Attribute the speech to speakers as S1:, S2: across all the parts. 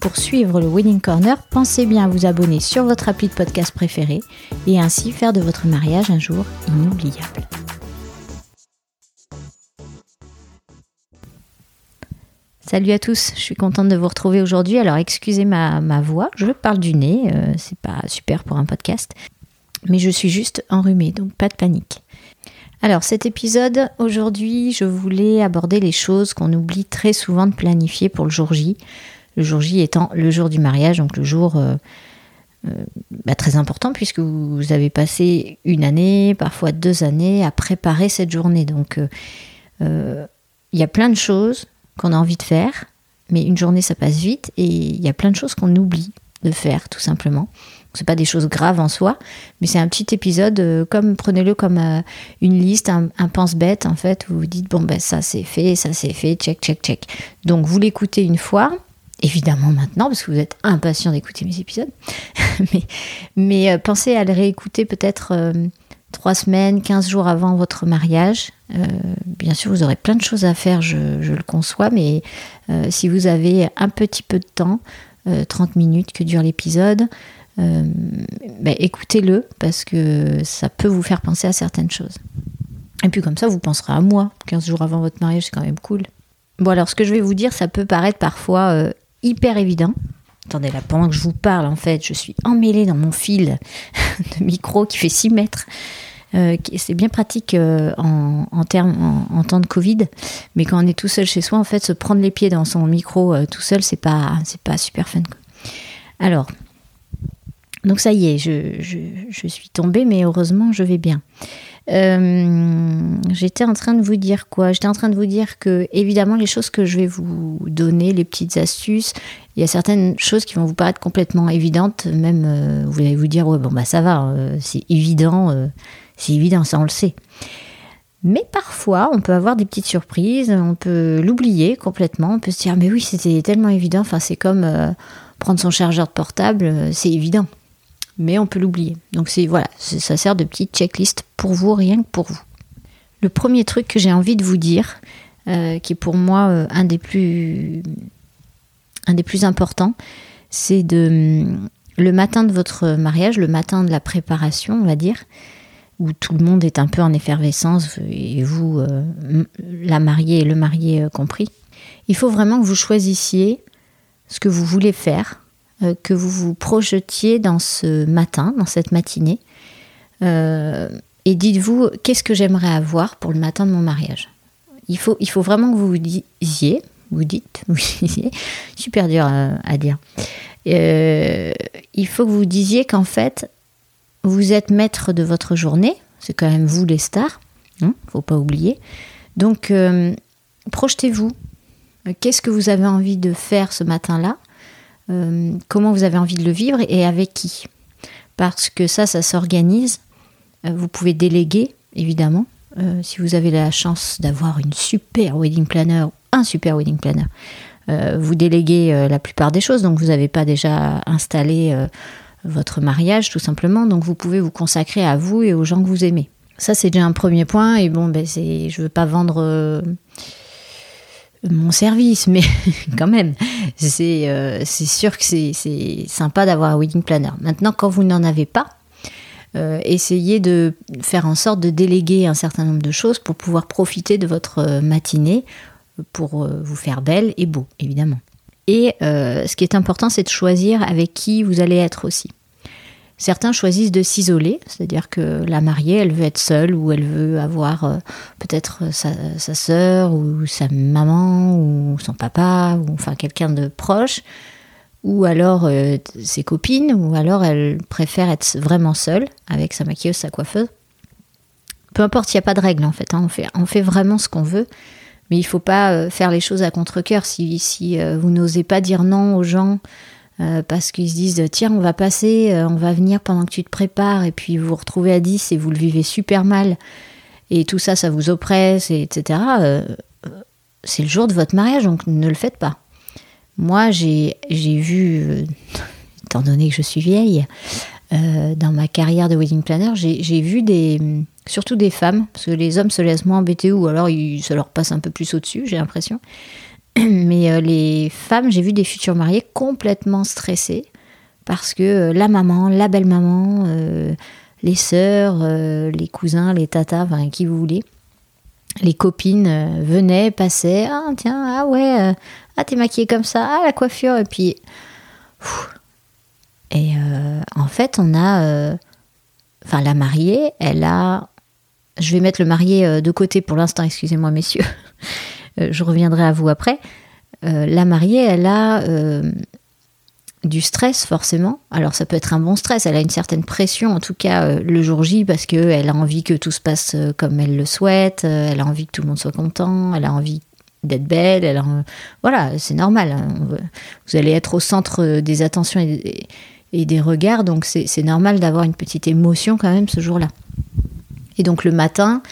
S1: Pour suivre le Wedding Corner, pensez bien à vous abonner sur votre appli de podcast préféré et ainsi faire de votre mariage un jour inoubliable. Salut à tous, je suis contente de vous retrouver aujourd'hui. Alors excusez ma, ma voix, je parle du nez, euh, c'est pas super pour un podcast, mais je suis juste enrhumée, donc pas de panique. Alors cet épisode, aujourd'hui, je voulais aborder les choses qu'on oublie très souvent de planifier pour le jour J. Le jour J étant le jour du mariage, donc le jour euh, euh, bah, très important puisque vous avez passé une année, parfois deux années à préparer cette journée. Donc euh, il y a plein de choses qu'on a envie de faire, mais une journée ça passe vite et il y a plein de choses qu'on oublie de faire tout simplement c'est pas des choses graves en soi, mais c'est un petit épisode, comme prenez-le comme une liste, un, pense-bête en fait, où vous dites bon ben ça c'est fait, ça c'est fait, check, check, check. Donc vous l'écoutez une fois, évidemment maintenant, parce que vous êtes impatient d'écouter mes épisodes, mais, euh, pensez à le réécouter peut-être trois semaines, 15 jours avant votre mariage. bien sûr, vous aurez plein de choses à faire, je, le conçois, mais si vous avez un petit peu de temps, 30 minutes que dure l'épisode, euh, ben, écoutez-le parce que ça peut vous faire penser à certaines choses. Et puis comme ça, vous penserez à moi, 15 jours avant votre mariage, c'est quand même cool. Bon alors ce que je vais vous dire, ça peut paraître parfois euh, hyper évident. Attendez là, pendant que je vous parle, en fait, je suis emmêlée dans mon fil de micro qui fait 6 mètres. Euh, c'est bien pratique en, en, temps de Covid, mais quand on est tout seul chez soi, en fait, se prendre les pieds dans son micro tout seul, c'est pas, c'est pas super fun. Alors, donc ça y est, je, suis tombée, mais heureusement, je vais bien. Euh, j'étais en train de vous dire quoi? J'étais en train de vous dire que, évidemment, les choses que je vais vous donner, les petites astuces, il y a certaines choses qui vont vous paraître complètement évidentes. Même, euh, vous allez vous dire, ouais, bon, bah ça va, euh, c'est évident, c'est évident, ça on le sait. Mais parfois, on peut avoir des petites surprises, on peut l'oublier complètement, on peut se dire, mais oui, c'était tellement évident, enfin, c'est comme prendre son chargeur de portable, c'est évident mais on peut l'oublier. Donc c'est voilà, ça sert de petite checklist pour vous, rien que pour vous. Le premier truc que j'ai envie de vous dire, euh, qui est pour moi euh, un des plus importants, c'est hum, le matin de votre mariage, le matin de la préparation, on va dire, où tout le monde est un peu en effervescence, et vous, euh, la mariée et le marié compris, il faut vraiment que vous choisissiez ce que vous voulez faire que vous vous projetiez dans ce matin, dans cette matinée. Euh, et dites-vous, qu'est-ce que j'aimerais avoir pour le matin de mon mariage? Il faut, vraiment que vous vous disiez, vous dites, vous disiez, super dur à, dire. Euh, il faut que vous disiez qu'en fait, vous êtes maître de votre journée, c'est quand même vous les stars, ne hein, faut pas oublier. Donc, projetez-vous. Qu'est-ce que vous avez envie de faire ce matin-là? Euh, comment vous avez envie de le vivre et avec qui? Parce que ça, ça s'organise. Euh, vous pouvez déléguer, évidemment, euh, si vous avez la chance d'avoir une super wedding planner, un super wedding planner. vous déléguez la plupart des choses, donc vous n'avez pas déjà installé votre mariage, tout simplement. Donc vous pouvez vous consacrer à vous et aux gens que vous aimez. Ça, c'est déjà un premier point. Et bon, ben, je ne veux pas vendre mon service, mais quand même, euh, c'est sûr que c'est sympa d'avoir un wedding planner. Maintenant, quand vous n'en avez pas, euh, essayez de faire en sorte de déléguer un certain nombre de choses pour pouvoir profiter de votre euh, matinée pour vous faire belle et beau, évidemment. Et ce qui est important, c'est de choisir avec qui vous allez être aussi. Certains choisissent de s'isoler, c'est-à-dire que la mariée, elle veut être seule ou elle veut avoir euh, peut-être sa, sa sœur ou sa maman ou son papa ou enfin quelqu'un de proche, ou alors euh, ses copines, ou alors elle préfère être vraiment seule avec sa maquilleuse, sa coiffeuse. Peu importe, il n'y a pas de règle en fait, hein. on fait. On fait vraiment ce qu'on veut, mais il faut pas euh, faire les choses à contre-coeur. Si vous n'osez pas dire non aux gens, euh, parce qu'ils se disent tiens on va passer, euh, on va venir pendant que tu te prépares et puis vous vous retrouvez à 10 et vous le vivez super mal et tout ça ça vous oppresse et etc. Euh, c'est le jour de votre mariage donc ne le faites pas. Moi j'ai vu, étant donné que je suis vieille, dans ma carrière de wedding planner j'ai vu des surtout des femmes parce que les hommes se laissent moins embêter ou alors ça leur passe un peu plus au-dessus j'ai l'impression Mais euh, les femmes, j'ai vu des futurs mariés complètement stressées parce que euh, la maman, la belle-maman, euh, les sœurs, les cousins, les tatas, enfin qui vous voulez, les copines venaient, passaient, ah tiens, ah ouais, ah t'es maquillée comme ça, ah la coiffure, et puis... et en fait, on a... Enfin, la mariée, elle a... Je vais mettre le marié de côté pour l'instant, excusez-moi messieurs. Euh, je reviendrai à vous après. Euh, la mariée, elle a euh, du stress forcément. Alors ça peut être un bon stress, elle a une certaine pression en tout cas le jour J parce qu'elle a envie que tout se passe comme elle le souhaite, elle a envie que tout le monde soit content, elle a envie d'être belle, elle voilà, c'est normal. Hein. Vous allez être au centre des attentions et, des regards, donc c'est normal d'avoir une petite émotion quand même ce jour-là. Et donc le matin,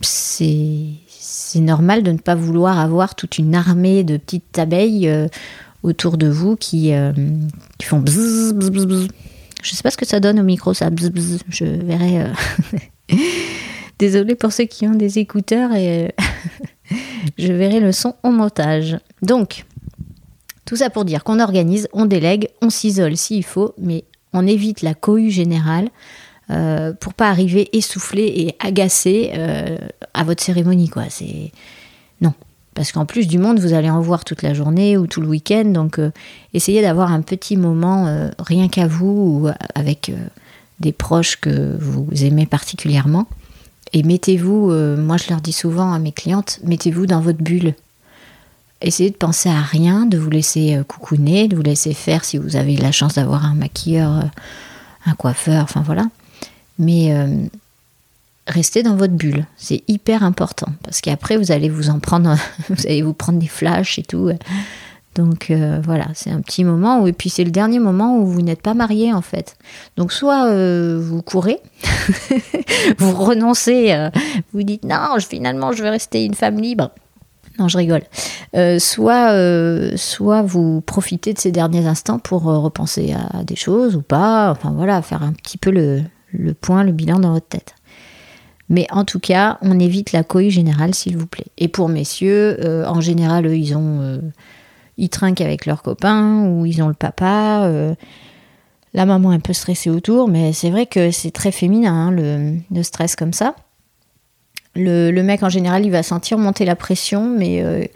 S1: c'est c'est normal de ne pas vouloir avoir toute une armée de petites abeilles euh, autour de vous qui, euh, font bzz, bzz, bzz, Je sais pas ce que ça donne au micro, ça. Je verrai. Euh, Désolée pour ceux qui ont des écouteurs et je verrai le son au montage. Donc, tout ça pour dire qu'on organise, on délègue, on s'isole s'il faut, mais on évite la cohue générale. Euh, pour pas arriver essoufflé et agacé euh, à votre cérémonie, quoi. C'est non, parce qu'en plus du monde, vous allez en voir toute la journée ou tout le week-end, donc euh, essayez d'avoir un petit moment rien qu'à vous ou avec des proches que vous aimez particulièrement. Et mettez-vous, moi je leur dis souvent à mes clientes, mettez-vous dans votre bulle. Essayez de penser à rien, de vous laisser coucouner, de vous laisser faire si vous avez la chance d'avoir un maquilleur, un coiffeur, enfin voilà mais euh, restez dans votre bulle. C'est hyper important parce qu'après vous allez vous en prendre, vous allez vous prendre des flashs et tout. Donc euh, voilà, c'est un petit moment où, et puis c'est le dernier moment où vous n'êtes pas marié en fait. Donc soit euh, vous courez, vous renoncez, vous dites non, finalement je veux rester une femme libre. Non, je rigole. soit, soit vous profitez de ces derniers instants pour repenser à des choses ou pas. Enfin voilà, faire un petit peu le, le point, le bilan dans votre tête. Mais en tout cas, on évite la cohue générale, s'il vous plaît. Et pour messieurs, euh, en général, eux, ils ont, euh, ils trinquent avec leurs copains ou ils ont le papa. Euh, la maman est un peu stressée autour, mais c'est vrai que c'est très féminin, hein, le, stress comme ça. Le, le, mec, en général, il va sentir monter la pression, mais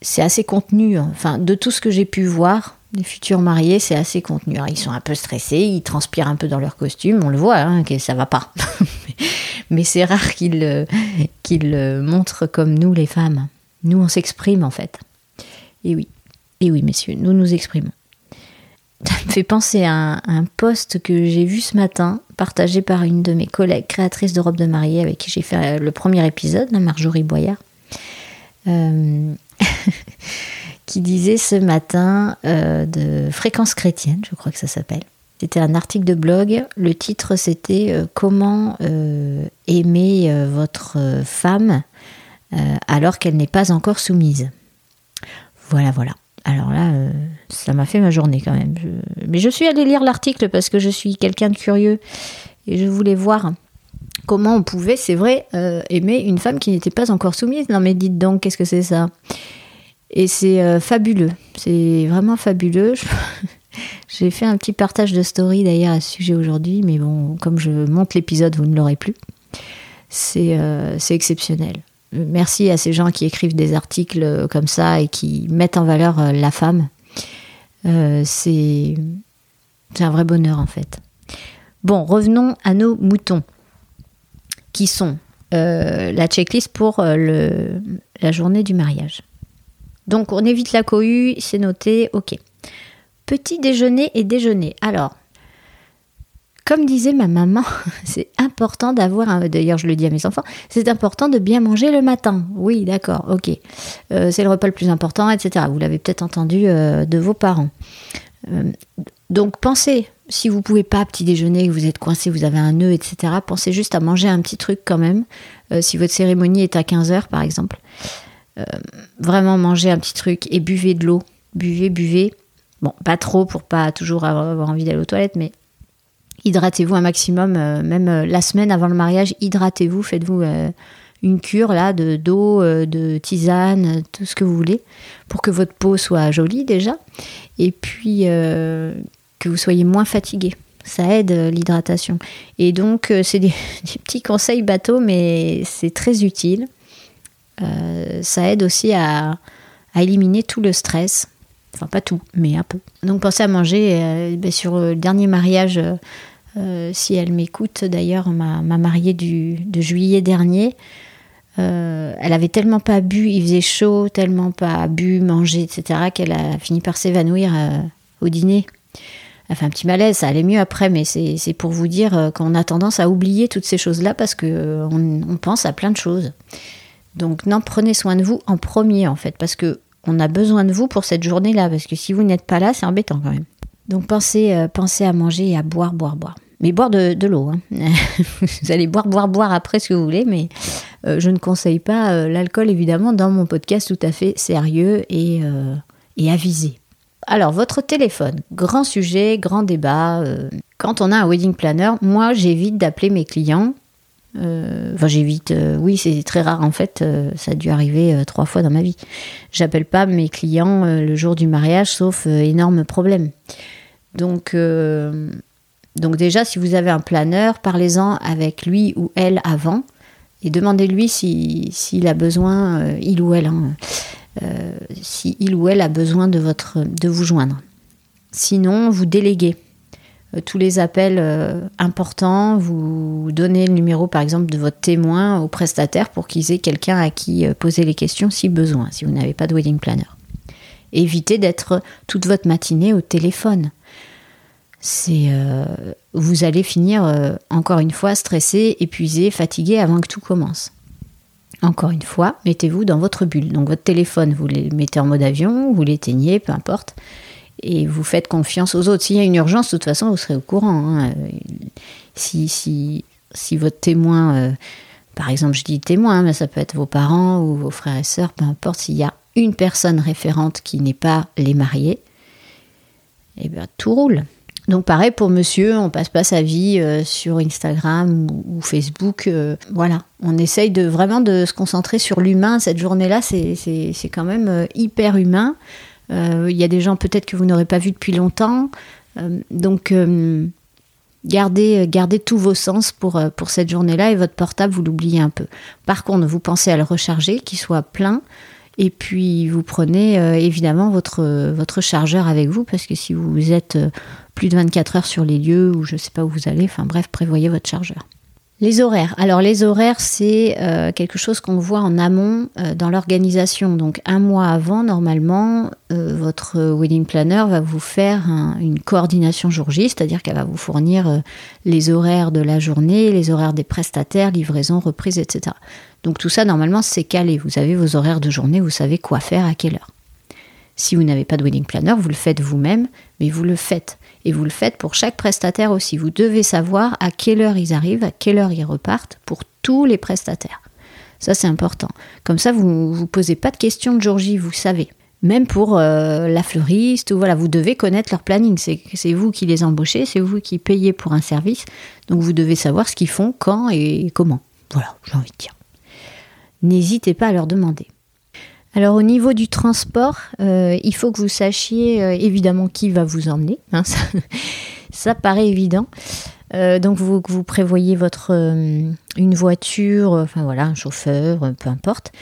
S1: c'est assez contenu. Enfin, de tout ce que j'ai pu voir, les futurs mariés, c'est assez contenu. ils sont un peu stressés, ils transpirent un peu dans leur costume, on le voit, hein, que ça va pas. Mais c'est rare qu'ils euh, euh, montrent comme nous, les femmes. Nous, on s'exprime en fait. Et oui, et oui, messieurs, nous nous exprimons. Ça me fait penser à un, post que j'ai vu ce matin, partagé par une de mes collègues créatrices de robes de mariée avec qui j'ai fait le premier épisode, Marjorie Boyard. Euh... disait ce matin euh, de Fréquence chrétienne, je crois que ça s'appelle. C'était un article de blog. Le titre c'était euh, Comment euh, aimer votre femme alors qu'elle n'est pas encore soumise. Voilà, voilà. Alors là, ça m'a fait ma journée quand même. Mais je suis allée lire l'article parce que je suis quelqu'un de curieux et je voulais voir comment on pouvait, c'est vrai, aimer une femme qui n'était pas encore soumise. Non mais dites donc, qu'est-ce que c'est ça? Et c'est euh, fabuleux, c'est vraiment fabuleux. J'ai fait un petit partage de story d'ailleurs à ce sujet aujourd'hui, mais bon, comme je monte l'épisode, vous ne l'aurez plus. C'est euh, exceptionnel. Merci à ces gens qui écrivent des articles comme ça et qui mettent en valeur euh, la femme. c'est un vrai bonheur en fait. Bon, revenons à nos moutons, qui sont la checklist pour la journée du mariage. Donc on évite la cohue, c'est noté, ok. Petit déjeuner et déjeuner. Alors, comme disait ma maman, c'est important d'avoir, d'ailleurs je le dis à mes enfants, c'est important de bien manger le matin. Oui, d'accord, ok. Euh, c'est le repas le plus important, etc. Vous l'avez peut-être entendu euh, de vos parents. Euh, donc pensez, si vous pouvez pas petit déjeuner, vous êtes coincé, vous avez un nœud, etc., pensez juste à manger un petit truc quand même, si votre cérémonie est à 15h par exemple. Vraiment manger un petit truc et buvez de l'eau. Buvez, buvez. Bon, pas trop pour pas toujours avoir envie d'aller aux toilettes, mais hydratez-vous un maximum, euh, même euh, la semaine avant le mariage, hydratez-vous, faites-vous euh, une cure là de d'eau, de tisane, tout ce que vous voulez, pour que votre peau soit jolie déjà, et puis que vous soyez moins fatigué. Ça aide l'hydratation. Et donc c'est des, petits conseils bateaux, mais c'est très utile. Ça aide aussi à, éliminer tout le stress. Enfin, pas tout, mais un peu. Donc, pensez à manger. Ben, sur le dernier mariage euh, si elle m'écoute, d'ailleurs, ma, mariée du, de juillet dernier, euh, elle avait tellement pas bu, il faisait chaud, tellement pas bu, mangé, etc., qu'elle a fini par s'évanouir euh, au dîner. Elle fait un petit malaise, ça allait mieux après, mais c'est pour vous dire qu'on a tendance à oublier toutes ces choses-là parce qu'on on pense à plein de choses. Donc, non, prenez soin de vous en premier, en fait, parce que on a besoin de vous pour cette journée-là, parce que si vous n'êtes pas là, c'est embêtant quand même. Donc pensez, euh, pensez à manger et à boire, boire, boire. Mais boire de, l'eau. Hein. vous allez boire, boire, boire après ce que vous voulez, mais euh, je ne conseille pas euh, l'alcool, évidemment, dans mon podcast tout à fait sérieux et, et avisé. Alors, votre téléphone, grand sujet, grand débat. quand on a un wedding planner, moi, j'évite d'appeler mes clients. Enfin, j'évite. oui, c'est très rare en fait. ça a dû arriver trois fois dans ma vie. J'appelle pas mes clients le jour du mariage, sauf énorme problème. Donc, euh, donc déjà, si vous avez un planeur, parlez-en avec lui ou elle avant et demandez-lui s'il si, a besoin, euh, il ou elle, hein, euh, ou elle a besoin de, votre, de vous joindre. Sinon, vous déléguez tous les appels importants, vous donnez le numéro par exemple de votre témoin au prestataire pour qu'ils aient quelqu'un à qui poser les questions si besoin, si vous n'avez pas de wedding planner. Évitez d'être toute votre matinée au téléphone c'est euh, vous allez finir euh, encore une fois stressé, épuisé, fatigué avant que tout commence. Encore une fois, mettez-vous dans votre bulle. Donc votre téléphone, vous le mettez en mode avion, vous l'éteignez, peu importe, et vous faites confiance aux autres. S'il y a une urgence, de toute façon, vous serez au courant. Hein. Si, si, si, votre témoin, euh, par exemple, je dis témoin, mais ça peut être vos parents ou vos frères et sœurs, peu importe, s'il y a une personne référente qui n'est pas les mariés, eh bien tout roule. Donc pareil pour monsieur, on passe pas sa vie euh, sur Instagram ou, Facebook. Euh, voilà, on essaye de vraiment de se concentrer sur l'humain. Cette journée-là, c'est quand même hyper humain. Il y a des gens peut-être que vous n'aurez pas vus depuis longtemps. donc gardez, gardez tous vos sens pour, pour cette journée-là et votre portable, vous l'oubliez un peu. Par contre, vous pensez à le recharger, qu'il soit plein. Et puis vous prenez évidemment votre, votre chargeur avec vous parce que si vous êtes plus de 24 heures sur les lieux ou je ne sais pas où vous allez. Enfin bref, prévoyez votre chargeur. Les horaires. Alors les horaires, c'est euh, quelque chose qu'on voit en amont euh, dans l'organisation. Donc un mois avant, normalement, euh, votre wedding planner va vous faire une coordination jour J, c'est-à-dire qu'elle va vous fournir les horaires de la journée, les horaires des prestataires, livraison, reprise, etc. Donc tout ça, normalement, c'est calé. Vous avez vos horaires de journée, vous savez quoi faire à quelle heure. Si vous n'avez pas de wedding planner, vous le faites vous-même, mais vous le faites. Et vous le faites pour chaque prestataire aussi. Vous devez savoir à quelle heure ils arrivent, à quelle heure ils repartent pour tous les prestataires. Ça, c'est important. Comme ça, vous ne vous posez pas de questions de jour J, vous savez. Même pour euh, la fleuriste, ou voilà, vous devez connaître leur planning. C'est vous qui les embauchez, c'est vous qui payez pour un service. Donc vous devez savoir ce qu'ils font, quand et comment. Voilà, j'ai envie de dire. N'hésitez pas à leur demander. Alors au niveau du transport, euh, il faut que vous sachiez euh, évidemment qui va vous emmener. Hein, ça, paraît évident. Euh, donc vous, vous prévoyez votre une voiture, enfin voilà, un chauffeur, peu importe.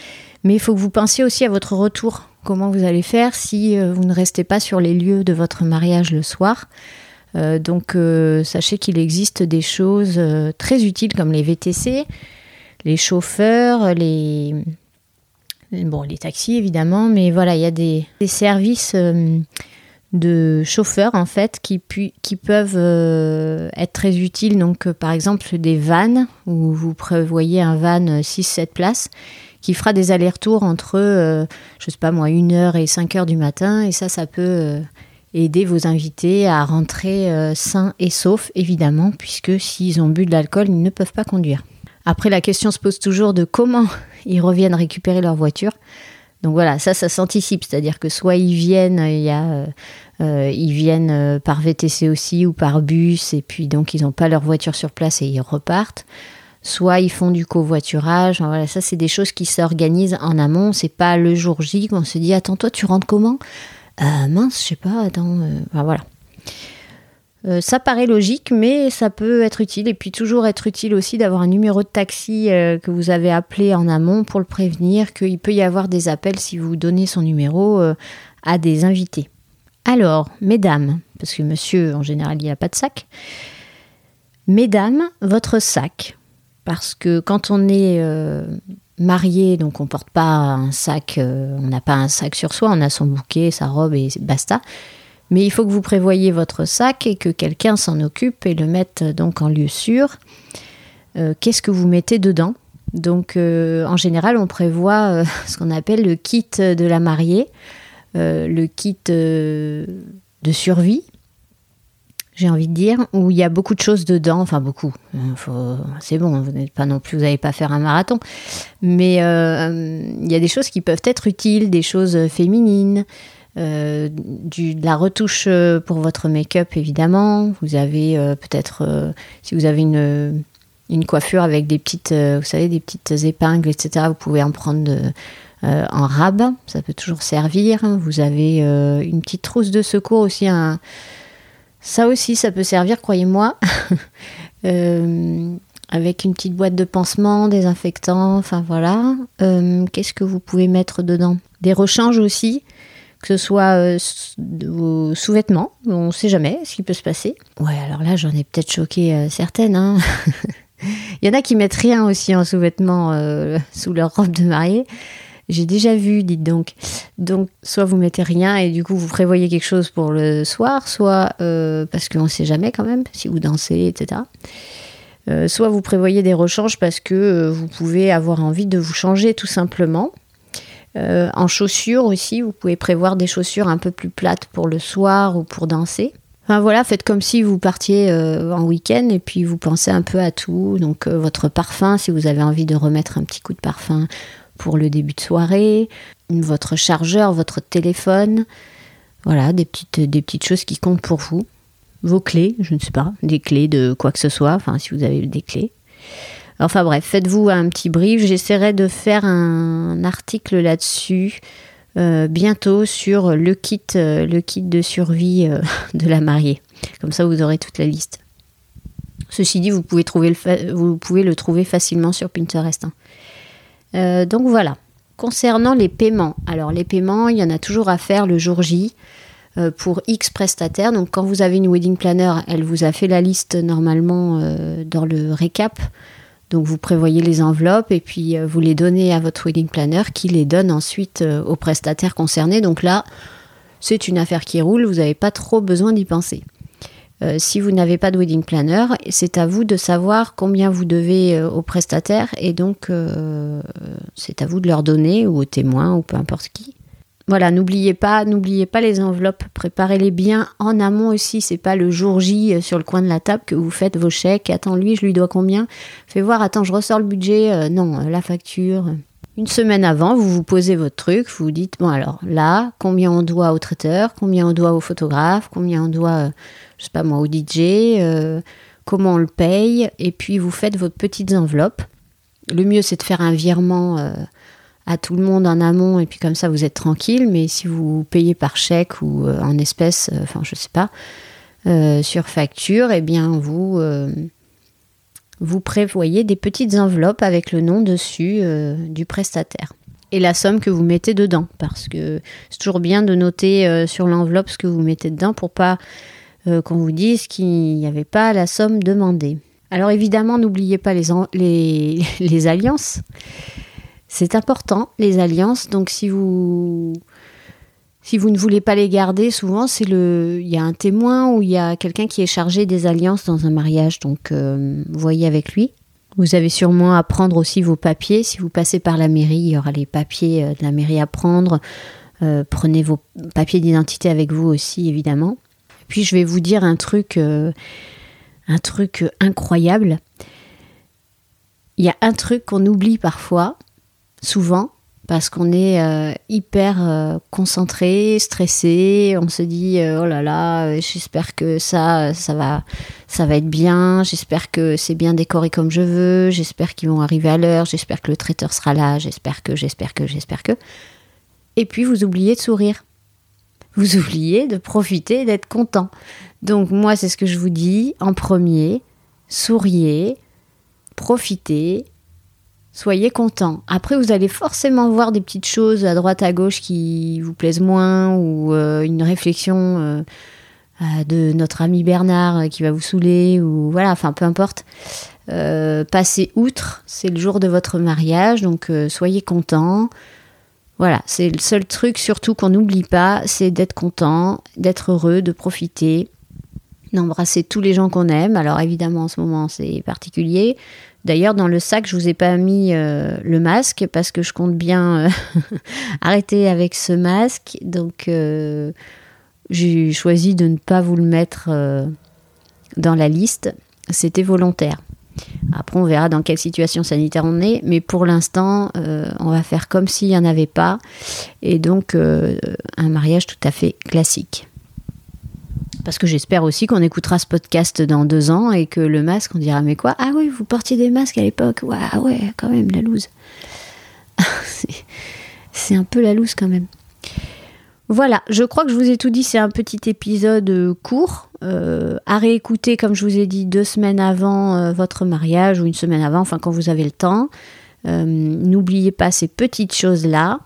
S1: Mais il faut que vous pensiez aussi à votre retour comment vous allez faire si vous ne restez pas sur les lieux de votre mariage le soir? donc sachez qu'il existe des choses très utiles comme les VTC, les chauffeurs, les, bon, les taxis évidemment, mais voilà, il y a des, services euh, de chauffeurs en fait qui, qui peuvent euh, être très utiles. Donc euh, par exemple des vannes où vous prévoyez un van 6-7 places qui fera des allers-retours entre, je sais pas moi, 1h et 5h du matin et ça, ça peut aider vos invités à rentrer sains et saufs évidemment puisque s'ils ont bu de l'alcool, ils ne peuvent pas conduire. Après, la question se pose toujours de comment ils reviennent récupérer leur voiture. Donc voilà, ça, ça s'anticipe, c'est-à-dire que soit ils viennent, euh, euh, ils viennent euh, par VTC aussi ou par bus, et puis donc ils n'ont pas leur voiture sur place et ils repartent. Soit ils font du covoiturage. voilà, ça c'est des choses qui s'organisent en amont. C'est pas le jour J qu'on se dit attends toi tu rentres comment? Mince, je sais pas. Attends, voilà. Euh, ça paraît logique, mais ça peut être utile. Et puis toujours être utile aussi d'avoir un numéro de taxi euh, que vous avez appelé en amont pour le prévenir qu'il peut y avoir des appels si vous donnez son numéro euh, à des invités. Alors, mesdames, parce que monsieur en général il n'y a pas de sac, mesdames, votre sac, parce que quand on est marié, donc on porte pas un sac, on n'a pas un sac sur soi, on a son bouquet, sa robe et basta. Mais il faut que vous prévoyiez votre sac et que quelqu'un s'en occupe et le mette donc en lieu sûr. Euh, qu'est-ce que vous mettez dedans? Donc euh, en général, on prévoit euh, ce qu'on appelle le kit de la mariée, le kit de survie, j'ai envie de dire, où il y a beaucoup de choses dedans, enfin beaucoup. C'est bon, vous n'êtes pas non plus, vous n'allez pas faire un marathon, mais il y a des choses qui peuvent être utiles, des choses féminines. Euh, de la retouche euh, pour votre make-up évidemment. Vous avez euh, peut-être, si vous avez une, une, coiffure avec des petites, vous savez, des petites épingles, etc., vous pouvez en prendre en rab, ça peut toujours servir. Vous avez une petite trousse de secours aussi, ça aussi, ça peut servir, croyez-moi. avec une petite boîte de pansement, désinfectant, enfin voilà. Qu'est-ce que vous pouvez mettre dedans? Des rechanges aussi que ce soit euh, sous-vêtements, on ne sait jamais ce qui peut se passer. Ouais, alors là, j'en ai peut-être choqué euh, certaines. Hein. Il y en a qui mettent rien aussi en sous-vêtements euh, sous leur robe de mariée. J'ai déjà vu, dites donc. Donc, soit vous mettez rien et du coup vous prévoyez quelque chose pour le soir, soit parce qu'on ne sait jamais quand même si vous dansez, etc. soit vous prévoyez des rechanges parce que vous pouvez avoir envie de vous changer tout simplement. Euh, en chaussures aussi, vous pouvez prévoir des chaussures un peu plus plates pour le soir ou pour danser. Enfin voilà, faites comme si vous partiez euh, en week-end et puis vous pensez un peu à tout. Donc euh, votre parfum, si vous avez envie de remettre un petit coup de parfum pour le début de soirée, votre chargeur, votre téléphone, voilà, des petites, des petites choses qui comptent pour vous. Vos clés, je ne sais pas, des clés de quoi que ce soit, enfin si vous avez des clés. Enfin bref, faites-vous un petit brief. J'essaierai de faire un article là-dessus euh, bientôt sur le kit, euh, de survie euh, de la mariée. Comme ça, vous aurez toute la liste. Ceci dit, vous pouvez, trouver le vous pouvez le trouver facilement sur Pinterest. Hein. donc voilà. Concernant les paiements, alors les paiements, il y en a toujours à faire le jour J pour X prestataires. Donc quand vous avez une wedding planner, elle vous a fait la liste normalement dans le récap donc vous prévoyez les enveloppes et puis euh, vous les donnez à votre wedding planner qui les donne ensuite euh, aux prestataires concernés. Donc là, c'est une affaire qui roule, vous n'avez pas trop besoin d'y penser. Euh, si vous n'avez pas de wedding planner, c'est à vous de savoir combien vous devez aux prestataires et donc c'est à vous de leur donner ou aux témoins ou peu importe qui. Voilà, n'oubliez pas, n'oubliez pas les enveloppes, préparez-les bien en amont aussi. C'est pas le jour J euh, sur le coin de la table que vous faites vos chèques. Attends, lui, je lui dois combien? Fais voir, attends, je ressors le budget. Euh, non, euh, la facture. Une semaine avant, vous vous posez votre truc, vous vous dites, bon alors là, combien on doit au traiteur, combien on doit au photographe, combien on doit, je sais pas moi, au DJ, comment on le paye, et puis vous faites vos petites enveloppes. Le mieux, c'est de faire un virement à tout le monde en amont et puis comme ça vous êtes tranquille. Mais si vous payez par chèque ou euh, en espèces, euh, enfin je sais pas, euh, sur facture, eh bien vous vous prévoyez des petites enveloppes avec le nom dessus du prestataire. et la somme que vous mettez dedans. Parce que c'est toujours bien de noter sur l'enveloppe ce que vous mettez dedans pour pas qu'on vous dise qu'il n'y avait pas la somme demandée. Alors évidemment, n'oubliez pas les, les alliances. C'est important, les alliances. Donc si vous si vous ne voulez pas les garder, souvent c'est le, il y a un témoin ou il y a quelqu'un qui est chargé des alliances dans un mariage. Donc euh, voyez avec lui. Vous avez sûrement à prendre aussi vos papiers. Si vous passez par la mairie, il y aura les papiers euh, de la mairie à prendre. Euh, prenez vos papiers d'identité avec vous aussi, évidemment. Puis je vais vous dire un truc, un truc incroyable. Il y a un truc qu'on oublie parfois, souvent, parce qu'on est euh, hyper euh, concentré, stressé. On se dit euh, oh là là, j'espère que ça, ça va, ça va être bien. J'espère que c'est bien décoré comme je veux. J'espère qu'ils vont arriver à l'heure. J'espère que le traiteur sera là. J'espère que, j'espère que, j'espère que. Et puis vous oubliez de sourire. Vous oubliez de profiter, d'être content. Donc moi, c'est ce que je vous dis en premier. Souriez, profitez, soyez content. Après, vous allez forcément voir des petites choses à droite à gauche qui vous plaisent moins ou euh, une réflexion euh, euh, de notre ami Bernard qui va vous saouler ou voilà, enfin peu importe. passez outre, c'est le jour de votre mariage, donc soyez content. Voilà, c'est le seul truc surtout qu'on n'oublie pas, c'est d'être content, d'être heureux, de profiter, d'embrasser tous les gens qu'on aime. Alors évidemment en ce moment c'est particulier, D'ailleurs, dans le sac, je vous ai pas mis euh, le masque parce que je compte bien euh, arrêter avec ce masque. Donc, euh, j'ai choisi de ne pas vous le mettre dans la liste. C'était volontaire. Après, on verra dans quelle situation sanitaire on est, mais pour l'instant, on va faire comme s'il n'y en avait pas. Et donc, un mariage tout à fait classique. Parce que j'espère aussi qu'on écoutera ce podcast dans deux ans et que le masque, on dira mais quoi? Ah oui, vous portiez des masques à l'époque. Ouais, ouais, quand même, la loose. c'est un peu la loose quand même. Voilà, je crois que je vous ai tout dit. C'est un petit épisode euh, court euh, à réécouter, comme je vous ai dit, deux semaines avant euh, votre mariage ou une semaine avant, enfin quand vous avez le temps. N'oubliez pas ces petites choses-là.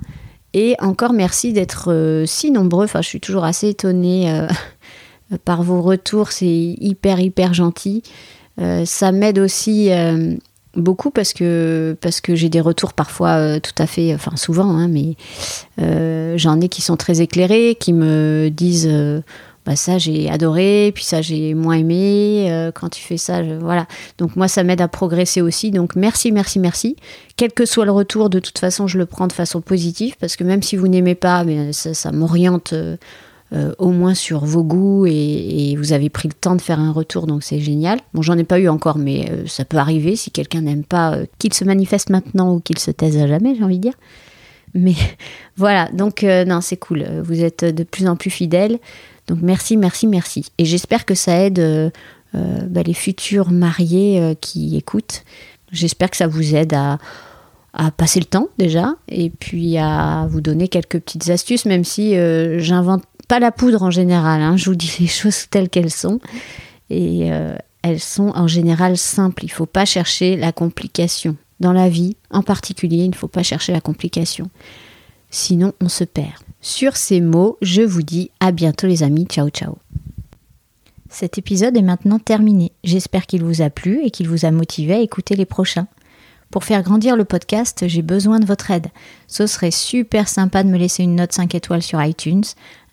S1: Et encore merci d'être si nombreux. Enfin, je suis toujours assez étonnée par vos retours, c'est hyper hyper gentil. Euh, ça m'aide aussi euh, beaucoup parce que parce que j'ai des retours parfois euh, tout à fait, enfin souvent, hein, mais j'en ai qui sont très éclairés, qui me disent bah ça j'ai adoré, puis ça j'ai moins aimé. quand tu fais ça, voilà. Donc moi ça m'aide à progresser aussi. Donc merci, merci, merci. Quel que soit le retour, de toute façon je le prends de façon positive parce que même si vous n'aimez pas, mais ça m'oriente euh, au moins sur vos goûts et, vous avez pris le temps de faire un retour, donc c'est génial. Bon, j'en ai pas eu encore, mais euh, ça peut arriver si quelqu'un n'aime pas euh, qu'il se manifeste maintenant ou qu'il se taise à jamais, j'ai envie de dire. Mais voilà, donc non, c'est cool. Vous êtes de plus en plus fidèles. Donc merci, merci, merci. Et j'espère que ça aide bah, les futurs mariés qui écoutent. J'espère que ça vous aide à, à passer le temps déjà et puis à vous donner quelques petites astuces, même si j'invente pas la poudre en général, hein. je vous dis les choses telles qu'elles sont. Et euh, elles sont en général simples. Il ne faut pas chercher la complication. Dans la vie, en particulier, il ne faut pas chercher la complication. Sinon, on se perd. Sur ces mots, je vous dis à bientôt les amis. Ciao ciao. Cet épisode est maintenant terminé. J'espère qu'il vous a plu et qu'il vous a motivé à écouter les prochains. Pour faire grandir le podcast, j'ai besoin de votre aide. Ce serait super sympa de me laisser une note 5 étoiles sur iTunes,